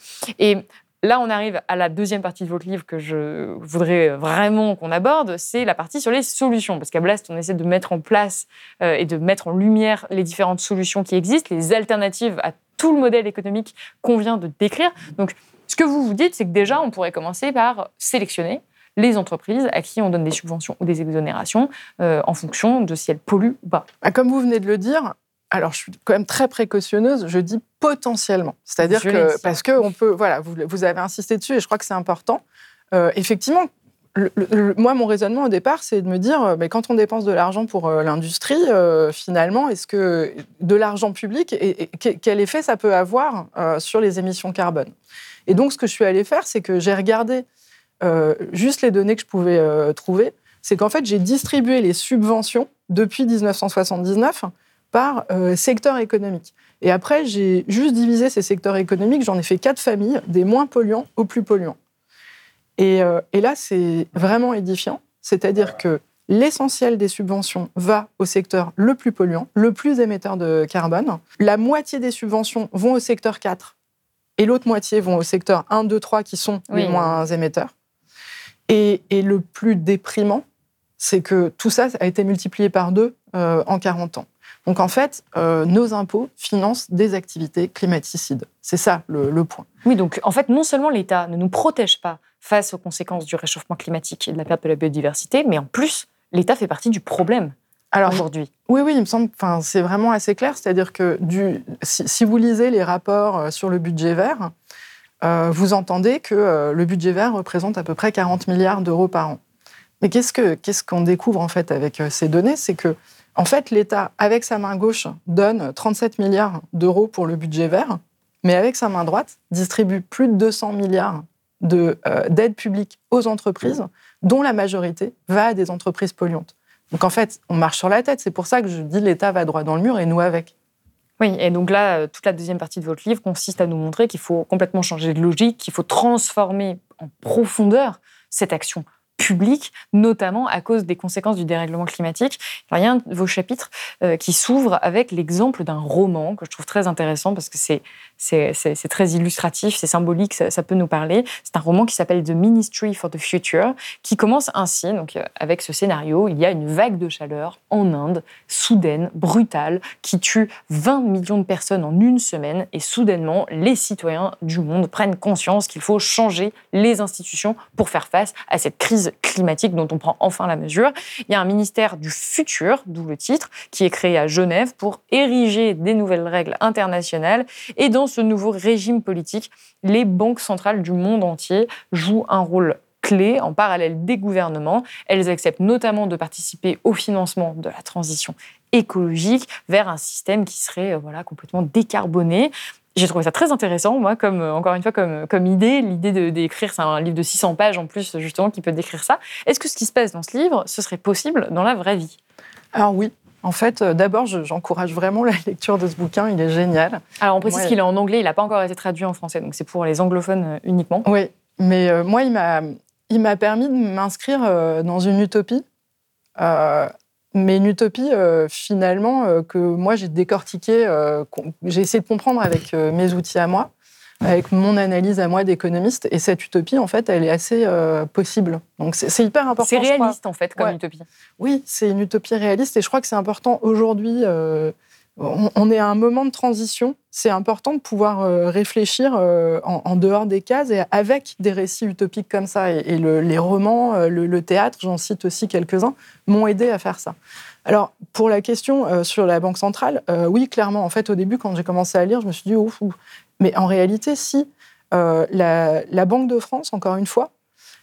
Là, on arrive à la deuxième partie de votre livre que je voudrais vraiment qu'on aborde, c'est la partie sur les solutions. Parce qu'à Blast, on essaie de mettre en place euh, et de mettre en lumière les différentes solutions qui existent, les alternatives à tout le modèle économique qu'on vient de décrire. Donc, ce que vous vous dites, c'est que déjà, on pourrait commencer par sélectionner les entreprises à qui on donne des subventions ou des exonérations euh, en fonction de si elles polluent ou pas. Bah, comme vous venez de le dire, alors je suis quand même très précautionneuse, je dis potentiellement. C'est-à-dire que, parce que on peut, voilà, vous, avez insisté dessus et je crois que c'est important. Euh, effectivement, moi, mon raisonnement au départ, c'est de me dire, euh, mais quand on dépense de l'argent pour euh, l'industrie, finalement, est-ce que de l'argent public, et, quel effet ça peut avoir sur les émissions carbone? Et donc, ce que je suis allée faire, c'est que j'ai regardé juste les données que je pouvais trouver. C'est qu'en fait, j'ai distribué les subventions depuis 1979 par euh, secteur économique. Et après, j'ai juste divisé ces secteurs économiques, j'en ai fait quatre familles, des moins polluants aux plus polluants. Et, euh, et là, c'est vraiment édifiant, c'est-à-dire que l'essentiel des subventions va au secteur le plus polluant, le plus émetteur de carbone. La moitié des subventions vont au secteur 4 et l'autre moitié vont au secteur 1, 2, 3 qui sont les moins émetteurs. Et, et, le plus déprimant, c'est que tout ça a été multiplié par deux euh, en 40 ans. Donc en fait, euh, nos impôts financent des activités climaticides. C'est ça le, point. Oui, donc en fait, non seulement l'État ne nous protège pas face aux conséquences du réchauffement climatique et de la perte de la biodiversité, mais en plus, l'État fait partie du problème aujourd'hui. Oui, oui, il me semble, enfin, c'est vraiment assez clair. C'est-à-dire que du, si, vous lisez les rapports euh, sur le budget vert, euh, vous entendez que le budget vert représente à peu près 40 milliards d'euros par an. Mais qu'est-ce qu'on découvre en fait avec ces données? C'est que en fait, l'État, avec sa main gauche, donne 37 milliards d'euros pour le budget vert, mais avec sa main droite, distribue plus de 200 milliards euh, d'aides publiques aux entreprises, dont la majorité va à des entreprises polluantes. Donc en fait, on marche sur la tête. C'est pour ça que je dis l'État va droit dans le mur et nous avec. Oui, et donc là, euh, toute la deuxième partie de votre livre consiste à nous montrer qu'il faut complètement changer de logique, qu'il faut transformer en profondeur cette action public, notamment à cause des conséquences du dérèglement climatique. Il y a un de vos chapitres euh, qui s'ouvre avec l'exemple d'un roman que je trouve très intéressant parce que c'est très illustratif, c'est symbolique, ça, peut nous parler. C'est un roman qui s'appelle The Ministry for the Future, qui commence ainsi, donc euh, avec ce scénario, il y a une vague de chaleur en Inde, soudaine, brutale, qui tue 20 millions de personnes en une semaine, et soudainement, les citoyens du monde prennent conscience qu'il faut changer les institutions pour faire face à cette crise climatique dont on prend enfin la mesure. Il y a un ministère du futur, d'où le titre, qui est créé à Genève pour ériger des nouvelles règles internationales et dans ce nouveau régime politique, les banques centrales du monde entier jouent un rôle clé en parallèle des gouvernements. Elles acceptent notamment de participer au financement de la transition écologique vers un système qui serait euh, voilà, complètement décarboné. J'ai trouvé ça très intéressant, moi, comme euh, encore une fois, comme, comme idée. L'idée d'écrire, c'est un livre de 600 pages en plus, justement, qui peut décrire ça. Est-ce que ce qui se passe dans ce livre, ce serait possible dans la vraie vie? Alors oui, en fait, euh, d'abord, j'encourage vraiment la lecture de ce bouquin. Il est génial. Alors, on précise qu'il est en anglais. Il n'a pas encore été traduit en français, donc c'est pour les anglophones euh, uniquement. Oui, mais euh, moi, il m'a, il m'a permis de m'inscrire dans une utopie. Mais une utopie, finalement, que moi, j'ai décortiqué, j'ai essayé de comprendre avec mes outils à moi avec mon analyse à moi d'économiste. Et cette utopie, en fait, elle est assez euh, possible. Donc c'est hyper important. C'est réaliste, en fait, comme utopie. Oui, c'est une utopie réaliste. Et je crois que c'est important aujourd'hui. Euh, on, est à un moment de transition. C'est important de pouvoir euh, réfléchir en, dehors des cases et avec des récits utopiques comme ça. Et, les romans, le, théâtre, j'en cite aussi quelques-uns, m'ont aidé à faire ça. Alors, pour la question sur la Banque centrale, oui, clairement, en fait, au début, quand j'ai commencé à lire, je me suis dit, ouf, ouf mais en réalité, si euh, la, Banque de France, encore une fois,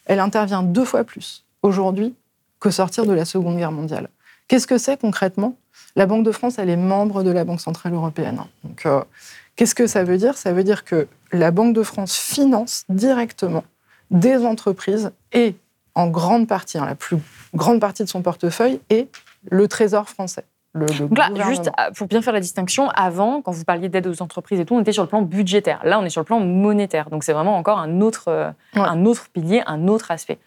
elle intervient deux fois plus aujourd'hui que sortir de la Seconde Guerre mondiale. Qu'est-ce que c'est concrètement? La Banque de France, elle est membre de la Banque Centrale Européenne. Donc, euh, qu'est-ce que ça veut dire? Ça veut dire que la Banque de France finance directement des entreprises et en grande partie, hein, la plus grande partie de son portefeuille, est le Trésor français. Le, le Donc là, juste pour bien faire la distinction, avant, quand vous parliez d'aide aux entreprises et tout, on était sur le plan budgétaire. Là, on est sur le plan monétaire. Donc c'est vraiment encore un autre, euh, Ouais. un autre pilier, un autre aspect.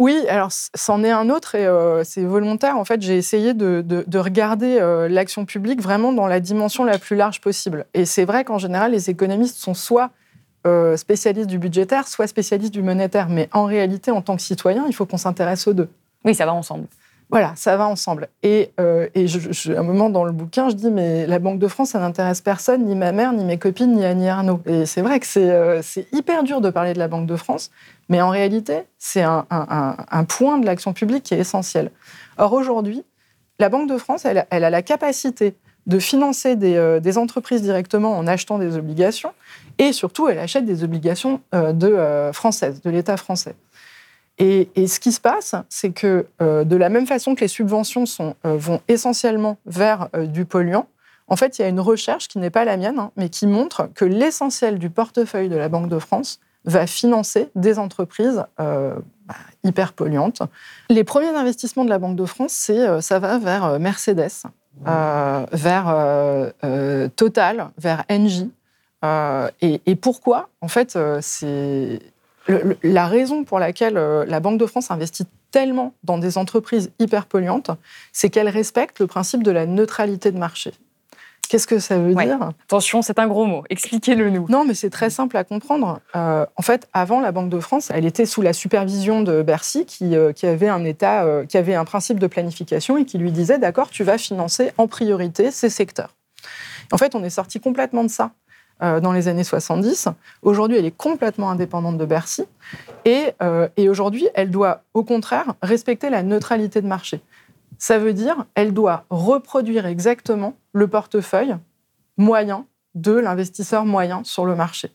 Oui, alors c'en est un autre et euh, c'est volontaire. En fait, j'ai essayé de, de- de regarder euh, l'action publique vraiment dans la dimension la plus large possible. Et c'est vrai qu'en général, les économistes sont soit euh, spécialistes du budgétaire, soit spécialistes du monétaire. Mais en réalité, en tant que citoyen, il faut qu'on s'intéresse aux deux. Oui, ça va ensemble. Voilà, ça va ensemble. Et, euh, et je, je- à un moment dans le bouquin, je dis, mais la Banque de France, ça n'intéresse personne, ni ma mère, ni mes copines, ni Annie Arnaud. Et c'est vrai que c'est euh, hyper dur de parler de la Banque de France, mais en réalité, c'est un, un- un- point de l'action publique qui est essentiel. Or, aujourd'hui, la Banque de France, elle, elle a la capacité de financer des, euh, des entreprises directement en achetant des obligations, et surtout, elle achète des obligations euh, de, euh, françaises, de l'État français. Et, ce qui se passe, c'est que euh, de la même façon que les subventions euh, vont essentiellement vers euh, du polluant, en fait, il y a une recherche qui n'est pas la mienne, hein, mais qui montre que l'essentiel du portefeuille de la Banque de France va financer des entreprises bah, hyper polluantes. Les premiers investissements de la Banque de France, ça va vers Mercedes, vers Total, vers Engie. Et, et pourquoi? En fait, c'est le- la raison pour laquelle euh, la Banque de France investit tellement dans des entreprises hyper polluantes, c'est qu'elle respecte le principe de la neutralité de marché. Qu'est-ce que ça veut Ouais. dire? Attention, c'est un gros mot. Expliquez-le nous. non, mais c'est très simple à comprendre. Euh, en fait, avant la Banque de France, elle était sous la supervision de Bercy, qui, euh, qui avait un État, euh, qui avait un principe de planification et qui lui disait d'accord, tu vas financer en priorité ces secteurs. En fait, on est sorti complètement de ça euh, dans les années 70. Aujourd'hui, elle est complètement indépendante de Bercy et, euh, et aujourd'hui, elle doit au contraire respecter la neutralité de marché. Ça veut dire, elle doit reproduire exactement le portefeuille moyen de l'investisseur moyen sur le marché.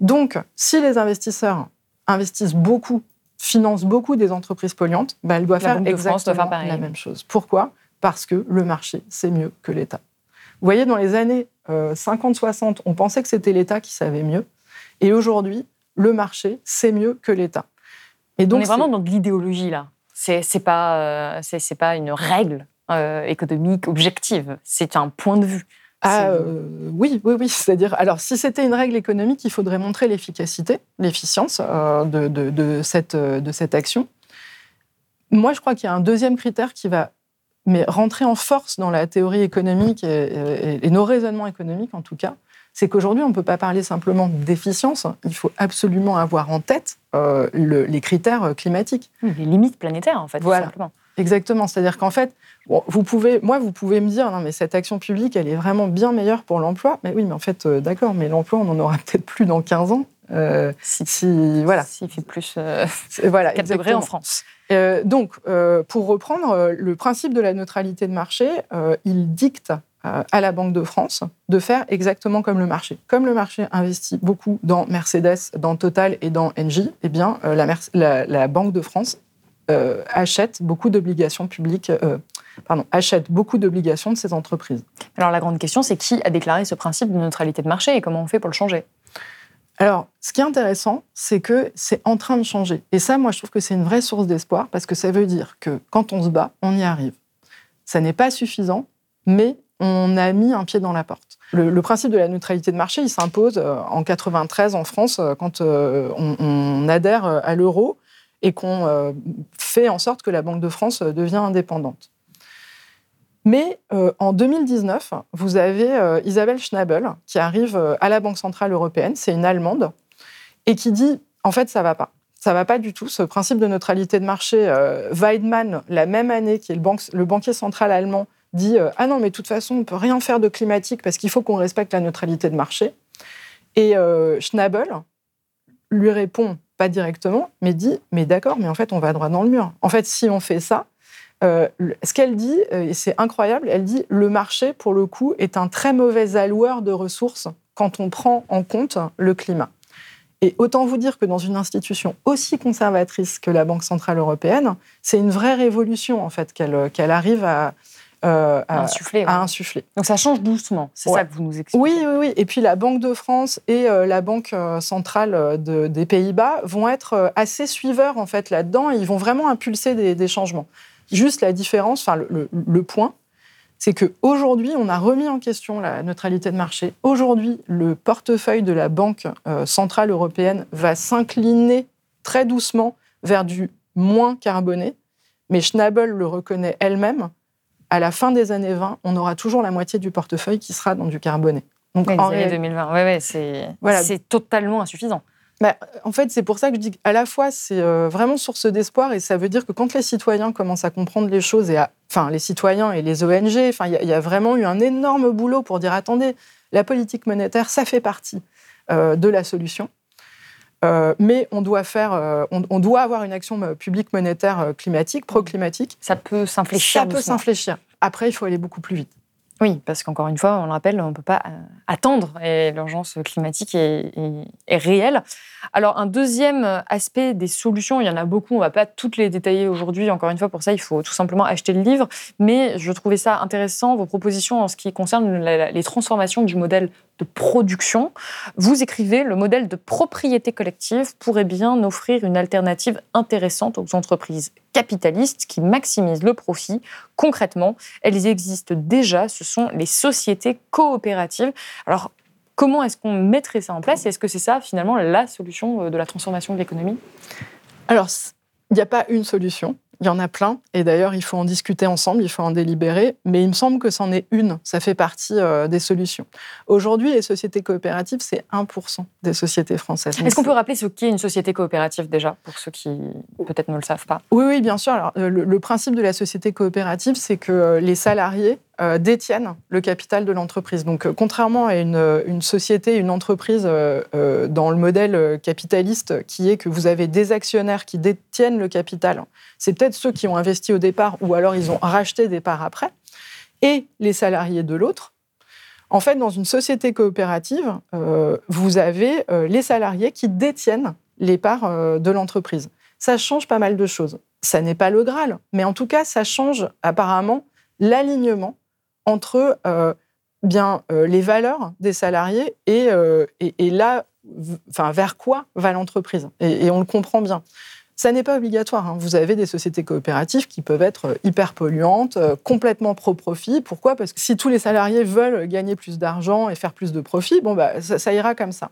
Donc, si les investisseurs investissent beaucoup, financent beaucoup des entreprises polluantes, bah, elle doit La faire doit exactement faire la même chose. Pourquoi? Parce que le marché, c'est mieux que l'État. Vous voyez, dans les années 50-60, on pensait que c'était l'État qui savait mieux. Et aujourd'hui, le marché, c'est mieux que l'État. Et on est vraiment dans de l'idéologie là. C'est c'est pas, euh, c'est c'est pas une règle euh, économique objective. C'est un point de vue. Ah, euh, oui, oui, oui. C'est-à-dire, alors, si c'était une règle économique, il faudrait montrer l'efficacité, l'efficience euh, de, de- de cette, euh, de cette action. Moi, je crois qu'il y a un deuxième critère qui va mais rentrer en force dans la théorie économique et, et- et nos raisonnements économiques, en tout cas. C'est qu'aujourd'hui, on ne peut pas parler simplement d'efficience. Il faut absolument avoir en tête euh, le- les critères climatiques. Les limites planétaires en fait. tout Voilà. simplement. Exactement. C'est-à-dire qu'en fait, bon, vous pouvez, moi, vous pouvez me dire, non, mais cette action publique, elle est vraiment bien meilleure pour l'emploi. Mais oui, mais en fait, euh, d'accord, mais l'emploi, on en aura peut-être plus dans 15 ans. Euh, Si, si, voilà. S'il fait plus euh, voilà 4 degrés en France. Euh, donc, euh, pour reprendre, euh, le principe de la neutralité de marché, il dicte à la Banque de France de faire exactement comme le marché. Comme le marché investit beaucoup dans Mercedes, dans Total et dans Engie, eh bien, la, Banque de France achète beaucoup d'obligations publiques, pardon, achète beaucoup d'obligations de ces entreprises. Alors la grande question, c'est qui a déclaré ce principe de neutralité de marché et comment on fait pour le changer? Alors, ce qui est intéressant, c'est que c'est en train de changer. Et ça, moi, je trouve que c'est une vraie source d'espoir parce que ça veut dire que quand on se bat, on y arrive. Ça n'est pas suffisant, mais on a mis un pied dans la porte. Le, principe de la neutralité de marché, il s'impose euh, en 93 en France euh, quand euh, on, on adhère à l'euro et qu'on fait en sorte que la Banque de France devient indépendante. Mais euh, en 2019, vous avez euh, Isabelle Schnabel qui arrive euh, à la Banque Centrale Européenne, c'est une Allemande, et qui dit en fait, ça va pas. Ça va pas du tout. Ce principe de neutralité de marché, Weidmann, la même année, qui est le, banquier central allemand, dit Ah non, mais de toute façon, on peut rien faire de climatique parce qu'il faut qu'on respecte la neutralité de marché. Et Schnabel lui répond pas directement, mais dit Mais d'accord, mais en fait, on va droit dans le mur. En fait, si on fait ça, euh, ce qu'elle dit, euh, et c'est incroyable, elle dit le marché, pour le coup, est un très mauvais alloueur de ressources quand on prend en compte le climat. Et autant vous dire que dans une institution aussi conservatrice que la Banque Centrale Européenne, c'est une vraie révolution, en fait, qu'elle qu'elle arrive à, euh, à, Insuffler. à ouais. insuffler. Donc ça change doucement. C'est Ouais. ça que vous nous expliquez. Oui, oui, oui. Et puis la Banque de France et euh, la Banque euh, centrale euh, de- des Pays-Bas vont être euh, assez suiveurs en fait là-dedans. Ils vont vraiment impulser des, des changements. Juste la différence, enfin le, le- le point, c'est qu'aujourd'hui, on a remis en question la neutralité de marché. Aujourd'hui, le portefeuille de la Banque euh, centrale européenne va s'incliner très doucement vers du moins carboné, mais Schnabel le reconnaît elle-même. À la fin des années 20, on aura toujours la moitié du portefeuille qui sera dans du carboné. Donc, en années 2020, ouais, ouais, c'est totalement insuffisant. Bah, en fait, c'est pour ça que je dis qu'à la fois, c'est euh, vraiment source d'espoir et ça veut dire que quand les citoyens commencent à comprendre les choses, et enfin, les citoyens et les ONG, enfin, il y, a vraiment eu un énorme boulot pour dire attendez, la politique monétaire, ça fait partie euh, de la solution. Euh, mais on doit, faire, on, doit avoir une action publique monétaire climatique, pro-climatique. Ça peut s'infléchir. Ça peut s'infléchir. Après, il faut aller beaucoup plus vite. Oui, parce qu'encore une fois, on le rappelle, on ne peut pas euh, attendre et l'urgence climatique est, réelle. Alors, un deuxième aspect des solutions, il y en a beaucoup, on ne va pas toutes les détailler aujourd'hui. Encore une fois, pour ça, il faut tout simplement acheter le livre. Mais je trouvais ça intéressant, vos propositions en ce qui concerne les transformations du modèle de production. Vous écrivez le modèle de propriété collective pourrait bien offrir une alternative intéressante aux entreprises capitalistes qui maximisent le profit. Concrètement, elles existent déjà, ce sont les sociétés coopératives. Alors, comment est-ce qu'on mettrait ça en place Est-ce que c'est ça, finalement, la solution euh, de la transformation de l'économie? Alors, il n'y a pas une solution. Il y en a plein, et d'ailleurs, il faut en discuter ensemble, il faut en délibérer, mais il me semble que c'en est une, ça fait partie euh, des solutions. Aujourd'hui, les sociétés coopératives, c'est 1% des sociétés françaises. Est-ce qu'on peut rappeler ce qu'est une société coopérative déjà, pour ceux qui peut-être ne le savent pas? Oui, oui, bien sûr. Alors, le, principe de la société coopérative, c'est que euh, les salariés euh, détiennent le capital de l'entreprise. Donc, euh, contrairement à une, une, société, une entreprise euh, dans le modèle capitaliste, qui est que vous avez des actionnaires qui détiennent le capital, c'est peut-être ceux qui ont investi au départ ou alors ils ont racheté des parts après, et les salariés de l'autre. En fait, dans une société coopérative, vous avez les salariés qui détiennent les parts de l'entreprise. Ça change pas mal de choses. Ça n'est pas le Graal, mais en tout cas, ça change apparemment l'alignement entre euh, bien euh, les valeurs des salariés et, euh, et, là, enfin, vers quoi va l'entreprise. Et, on le comprend bien. Ça n'est pas obligatoire. Hein. Vous avez des sociétés coopératives qui peuvent être hyper polluantes, complètement pro-profit. Pourquoi? Parce que si tous les salariés veulent gagner plus d'argent et faire plus de profit, bon, bah, ça, ira comme ça.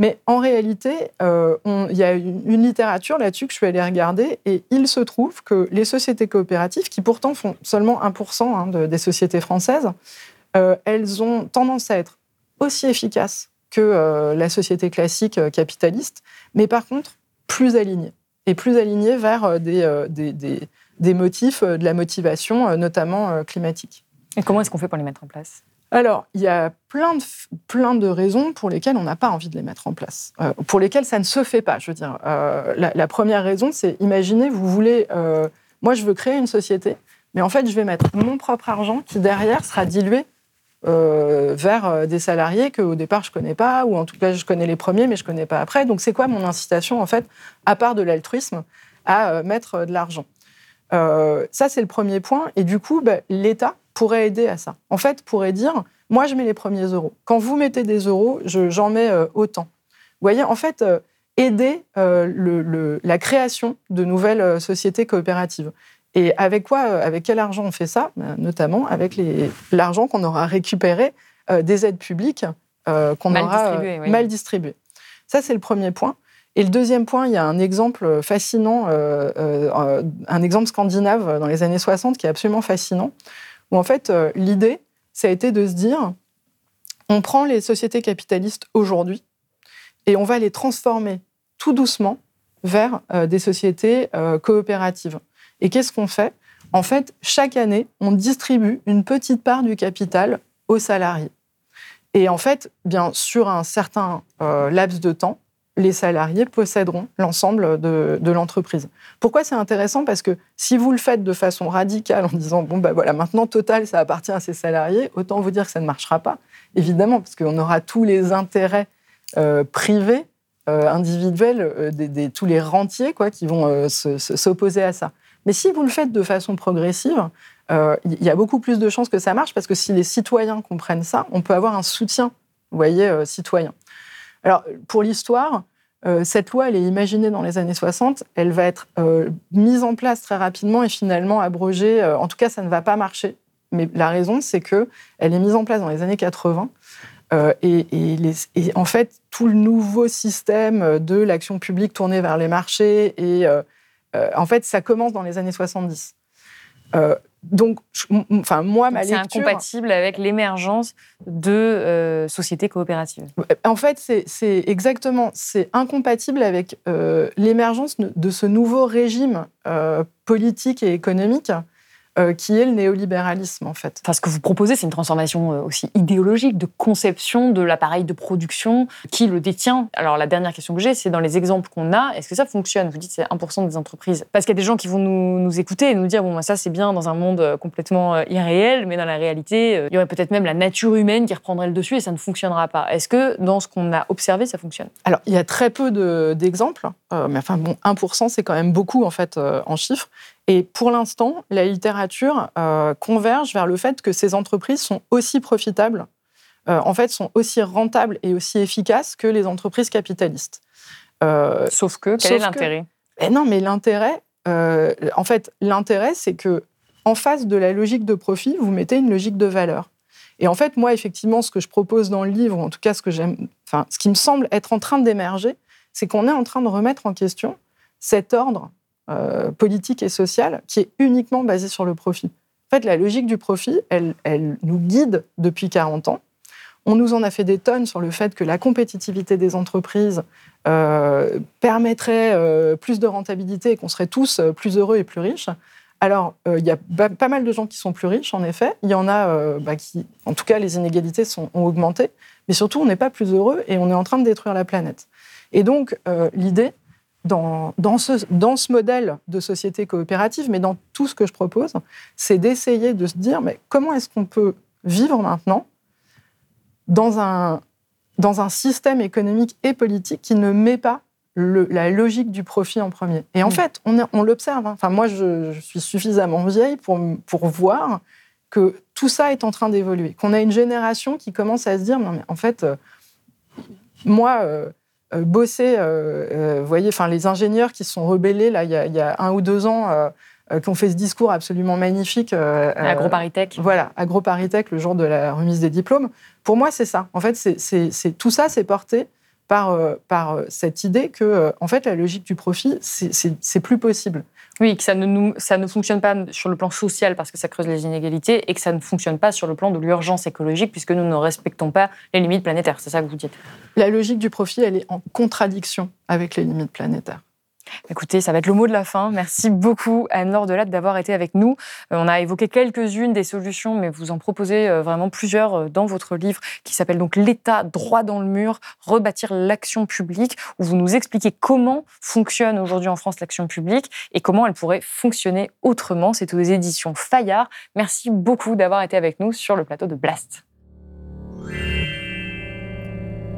Mais en réalité, il y a une, littérature là-dessus que je suis allée regarder et il se trouve que les sociétés coopératives, qui pourtant font seulement 1% hein, des sociétés françaises, euh, elles ont tendance à être aussi efficaces que euh, la société classique euh, capitaliste, mais par contre plus alignées. Et plus alignées vers des motifs, de la motivation, notamment climatique. Et comment est-ce qu'on fait pour les mettre en place? Alors, il y a plein de, plein de raisons pour lesquelles on n'a pas envie de les mettre en place, euh, pour lesquelles ça ne se fait pas. Je veux dire, euh, la, première raison, c'est imaginez, vous voulez, euh, moi je veux créer une société, mais en fait je vais mettre mon propre argent qui derrière sera dilué vers des salariés que au départ je connais pas, ou en tout cas je connais les premiers, mais je connais pas après. Donc c'est quoi mon incitation en fait, à part de l'altruisme, à mettre de l'argent? Ça c'est le premier point. Et du coup, bah, l'État pourrait aider à ça. En fait, pourrait dire, moi, je mets les premiers euros. Quand vous mettez des euros, j'en mets euh, autant. Vous voyez, en fait, euh, aider euh, le, la création de nouvelles sociétés coopératives. Et avec quoi, avec quel argent on fait ça? Ben, Notamment avec l'argent qu'on aura récupéré des aides publiques qu'on aura mal distribuées. Ça, c'est le premier point. Et le deuxième point, il y a un exemple fascinant, un exemple scandinave dans les années 60 qui est absolument fascinant où en fait, euh, l'idée, ça a été de se dire, on prend les sociétés capitalistes aujourd'hui et on va les transformer tout doucement vers euh, des sociétés euh, coopératives. Et qu'est-ce qu'on fait? En fait, chaque année, on distribue une petite part du capital aux salariés. Et en fait, bien sur un certain laps de temps, les salariés posséderont l'ensemble de, l'entreprise. Pourquoi c'est intéressant? Parce que si vous le faites de façon radicale en disant bon ben voilà maintenant Total ça appartient à ses salariés, autant vous dire que ça ne marchera pas. Évidemment parce qu'on aura tous les intérêts euh, privés, euh, individuels, euh, tous les rentiers quoi qui vont s'opposer à ça. Mais si vous le faites de façon progressive, il y a beaucoup plus de chances que ça marche parce que si les citoyens comprennent ça, on peut avoir un soutien, vous voyez, citoyen. Alors, pour l'histoire, euh, cette loi, elle est imaginée dans les années 60, elle va être euh, mise en place très rapidement et finalement abrogée. Euh, en tout cas, ça ne va pas marcher mais la raison, c'est que elle est mise en place dans les années 80. Euh, et, en fait, tout le nouveau système de l'action publique tournée vers les marchés, et en fait, ça commence dans les années 70 donc, enfin, moi, ma lecture. C'est incompatible avec l'émergence de euh, sociétés coopératives. En fait, c'est exactement. C'est incompatible avec euh, l'émergence de ce nouveau régime euh, politique et économique euh, qui est le néolibéralisme en fait. Enfin, ce que vous proposez, c'est une transformation euh, aussi idéologique de conception de l'appareil de production qui le détient. Alors la dernière question que j'ai, c'est dans les exemples qu'on a, est-ce que ça fonctionne? Vous dites c'est 1% des entreprises. Parce qu'il y a des gens qui vont nous, nous écouter et nous dire, bon, ça c'est bien dans un monde euh, complètement irréel, mais dans la réalité, il y aurait peut-être même la nature humaine qui reprendrait le dessus et ça ne fonctionnera pas. Est-ce que dans ce qu'on a observé, ça fonctionne? Alors il y a très peu d'exemples, mais enfin bon, 1% c'est quand même beaucoup en fait en chiffres. Et pour l'instant, la littérature euh, converge vers le fait que ces entreprises sont aussi profitables, euh, en fait, sont aussi rentables et aussi efficaces que les entreprises capitalistes. Euh, sauf que, quel est l'intérêt? Eh Non, mais l'intérêt, en fait, l'intérêt, c'est que en face de la logique de profit, vous mettez une logique de valeur. Et en fait, moi, effectivement, ce que je propose dans le livre, en tout cas, ce que j'aime, enfin, ce qui me semble être en train d'émerger, c'est qu'on est en train de remettre en question cet ordre euh, politique et sociale qui est uniquement basée sur le profit. En fait, la logique du profit, elle, elle nous guide depuis 40 ans. On nous en a fait des tonnes sur le fait que la compétitivité des entreprises euh, permettrait euh, plus de rentabilité et qu'on serait tous plus heureux et plus riches. Alors, il y a pas mal de gens qui sont plus riches, en effet. Il y en a bah, qui, en tout cas, les inégalités ont augmenté. Mais surtout, on n'est pas plus heureux et on est en train de détruire la planète. Et donc, l'idée, dans, dans, ce, dans ce modèle de société coopérative, mais dans tout ce que je propose, c'est d'essayer de se dire, mais comment est-ce qu'on peut vivre maintenant dans un, dans un système économique et politique qui ne met pas le, la logique du profit en premier? Et en mm. fait, on, on l'observe. Hein. Enfin, moi, je, je, suis suffisamment vieille pour, pour voir que tout ça est en train d'évoluer. Qu'on a une génération qui commence à se dire, non, mais en fait, euh, moi, euh, bosser, euh, euh, vous voyez, enfin les ingénieurs qui sont rebellés là il y a, un ou deux ans, qui ont fait ce discours absolument magnifique. AgroParisTech. Voilà, AgroParisTech, le jour de la remise des diplômes. Pour moi, c'est ça. En fait, c'est tout ça, c'est porté par, par cette idée que, en fait, la logique du profit, c'est plus possible. Oui, que ça ne, ça ne fonctionne pas sur le plan social parce que ça creuse les inégalités et que ça ne fonctionne pas sur le plan de l'urgence écologique puisque nous ne respectons pas les limites planétaires. C'est ça que vous dites? La logique du profit, elle est en contradiction avec les limites planétaires. Écoutez, ça va être le mot de la fin. Merci beaucoup Anne-Laure Delatte d'avoir été avec nous. Euh, on a évoqué quelques-unes des solutions, mais vous en proposez euh, vraiment plusieurs euh, dans votre livre qui s'appelle donc L'État droit dans le mur, rebâtir l'action publique, où vous nous expliquez comment fonctionne aujourd'hui en France l'action publique et comment elle pourrait fonctionner autrement. C'est aux éditions Fayard. Merci beaucoup d'avoir été avec nous sur le plateau de Blast.